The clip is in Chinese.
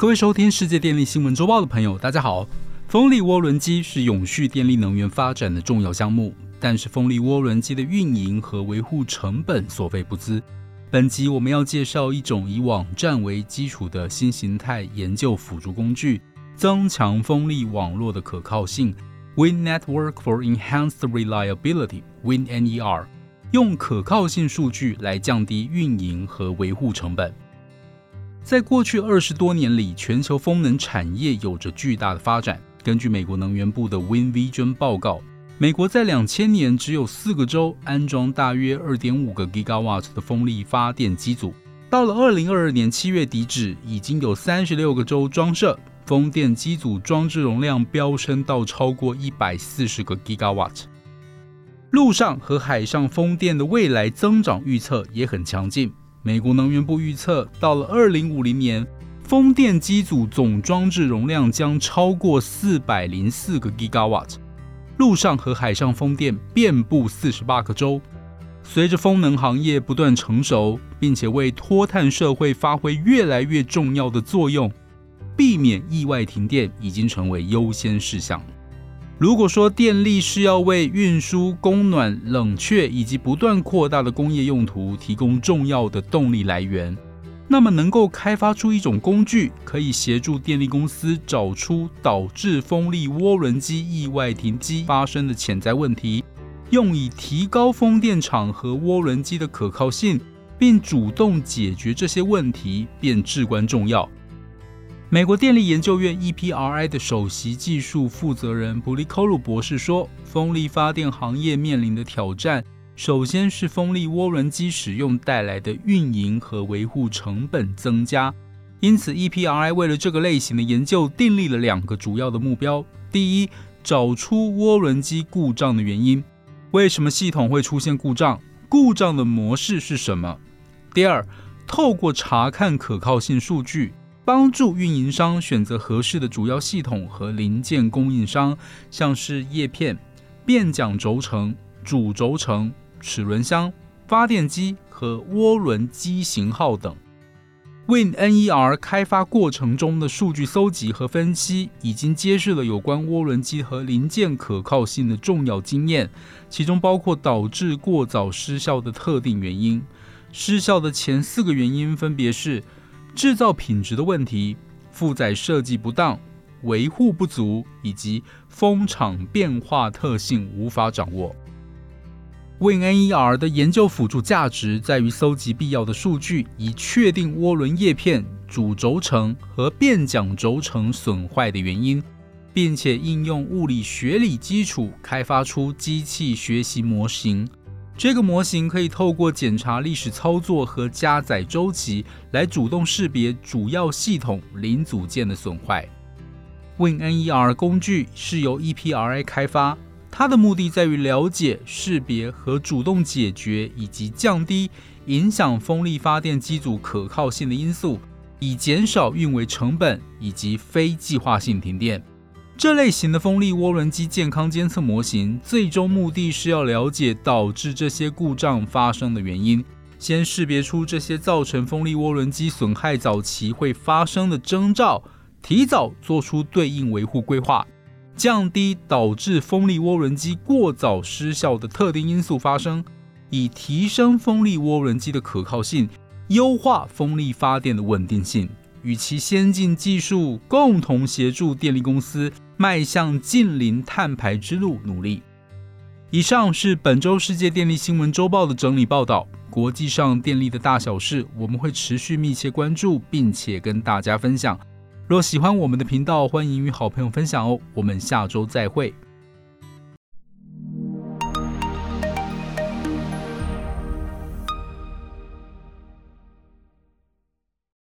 各位收听世界电力新闻周报的朋友，大家好。风力涡轮机是永续电力能源发展的重要项目，但是风力涡轮机的运营和维护成本所费不赀。本集我们要介绍一种以网站为基础的新形态研究辅助工具，增强风力网络的可靠性。Wind Network for Enhanced Reliability（WindNER） 用可靠性数据来降低运营和维护成本。在过去二十多年里，全球风能产业有着巨大的发展。根据美国能源部的 Wind Vision 报告，美国在两千年只有四个州安装大约二点五个 gigawatt 的风力发电机组，到了二零二二年七月底止，已经有三十六个州装设风电机组，装置容量飙升到超过一百四十个 gigawatt。陆上和海上风电的未来增长预测也很强劲。美国能源部预测，到了二零五零年，风电机组总装置容量将超过四百零四个 gigawatt，陆上和海上风电遍布四十八个州。随着风能行业不断成熟，并且为脱碳社会发挥越来越重要的作用，避免意外停电已经成为优先事项。如果说电力是要为运输、供暖、冷却以及不断扩大的工业用途提供重要的动力来源，那么能够开发出一种工具，可以协助电力公司找出导致风力涡轮机意外停机发生的潜在问题，用以提高风电场和涡轮机的可靠性，并主动解决这些问题，便至关重要。美国电力研究院 EPRI 的首席技术负责人布利科鲁博士说：“风力发电行业面临的挑战，首先是风力涡轮机使用带来的运营和维护成本增加。因此，EPRI 为了这个类型的研究订立了两个主要的目标：第一，找出涡轮机故障的原因，为什么系统会出现故障，故障的模式是什么；第二，透过查看可靠性数据。”帮助运营商选择合适的主要系统和零件供应商，像是叶片、变桨轴承、主轴承、齿轮箱、发电机和涡轮机型号等。WinNER 开发过程中的数据搜集和分析，已经揭示了有关涡轮机和零件可靠性的重要经验，其中包括导致过早失效的特定原因。失效的前四个原因分别是。制造品质的问题、负载设计不当、维护不足以及风场变化特性无法掌握。WinNER 的研究辅助价值在于搜集必要的数据，以确定涡轮叶片、主轴承和变桨轴承损坏的原因，并且应用物理学理基础开发出机器学习模型。这个模型可以透过检查历史操作和加载周期来主动识别主要系统零组件的损坏。WinNER 工具是由 EPRI 开发，它的目的在于了解、识别和主动解决以及降低影响风力发电机组可靠性的因素，以减少运维成本以及非计划性停电。这类型的风力涡轮机健康监测模型，最终目的是要了解导致这些故障发生的原因，先识别出这些造成风力涡轮机损害早期会发生的征兆，提早做出对应维护规划，降低导致风力涡轮机过早失效的特定因素发生，以提升风力涡轮机的可靠性，优化风力发电的稳定性。与其先进技术共同协助电力公司迈向近邻碳排之路努力。以上是本周世界电力新闻周报的整理报道。国际上电力的大小事，我们会持续密切关注，并且跟大家分享。若喜欢我们的频道，欢迎与好朋友分享哦。我们下周再会。